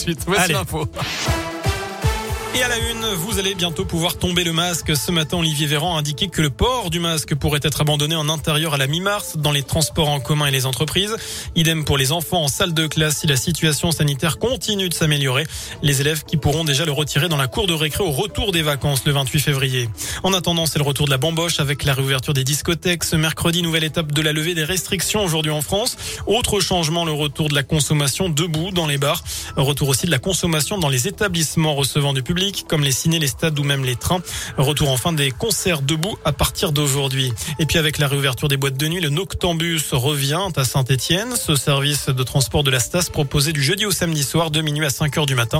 suite. Voici l'info. Et à la une, vous allez bientôt pouvoir tomber le masque. Ce matin, Olivier Véran a indiqué que le port du masque pourrait être abandonné en intérieur à la mi-mars dans les transports en commun et les entreprises. Idem pour les enfants en salle de classe si la situation sanitaire continue de s'améliorer. Les élèves qui pourront déjà le retirer dans la cour de récré au retour des vacances le 28 février. En attendant, c'est le retour de la bamboche avec la réouverture des discothèques. Ce mercredi, nouvelle étape de la levée des restrictions aujourd'hui en France. Autre changement, le retour de la consommation debout dans les bars. Retour aussi de la consommation dans les établissements recevant du public comme les cinés, les stades ou même les trains. Retour enfin des concerts debout à partir d'aujourd'hui. Et puis avec la réouverture des boîtes de nuit, le Noctambus revient à Saint-Etienne. Ce service de transport de la Stas proposé du jeudi au samedi soir de minuit à 5 heures du matin.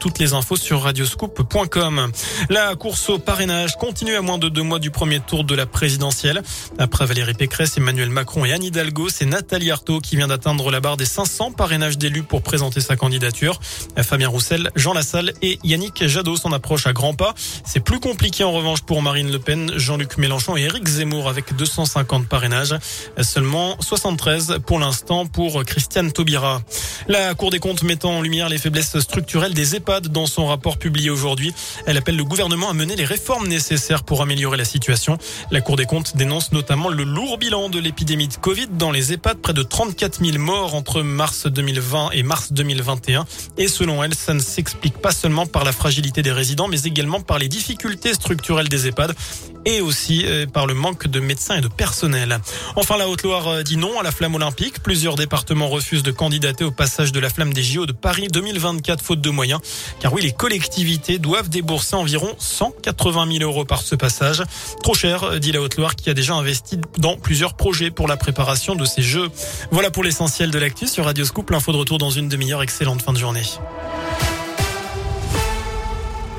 Toutes les infos sur radioscoop.com. La course au parrainage continue à moins de deux mois du premier tour de la présidentielle. Après Valérie Pécresse, Emmanuel Macron et Anne Hidalgo, c'est Nathalie Arthaud qui vient d'atteindre la barre des 500 parrainages d'élus pour présenter sa candidature. Fabien Roussel, Jean Lassalle et Yannick Jadot s'en approchent à grands pas. C'est plus compliqué en revanche pour Marine Le Pen, Jean-Luc Mélenchon et Éric Zemmour avec 250 parrainages. Seulement 73 pour l'instant pour Christiane Taubira. La Cour des comptes mettant en lumière les faiblesses structurelles des EHPAD dans son rapport publié aujourd'hui. Elle appelle le gouvernement à mener les réformes nécessaires pour améliorer la situation. La Cour des comptes dénonce notamment le lourd bilan de l'épidémie de Covid dans les EHPAD, près de 34 000 morts entre mars 2020 et mars 2021. Et selon elle, ça ne s'explique pas seulement par la fragilité des résidents, mais également par les difficultés structurelles des EHPAD et aussi euh, par le manque de médecins et de personnel. Enfin, la Haute-Loire euh, dit non à la flamme olympique. Plusieurs départements refusent de candidater au passage de la flamme des JO de Paris 2024 faute de moyens. Car oui, les collectivités doivent débourser environ 180 000 euros par ce passage. Trop cher, euh, dit la Haute-Loire qui a déjà investi dans plusieurs projets pour la préparation de ces Jeux. Voilà pour l'essentiel de l'actu sur Radio Scoop. L'info de retour dans une demi-heure. Excellente fin de journée.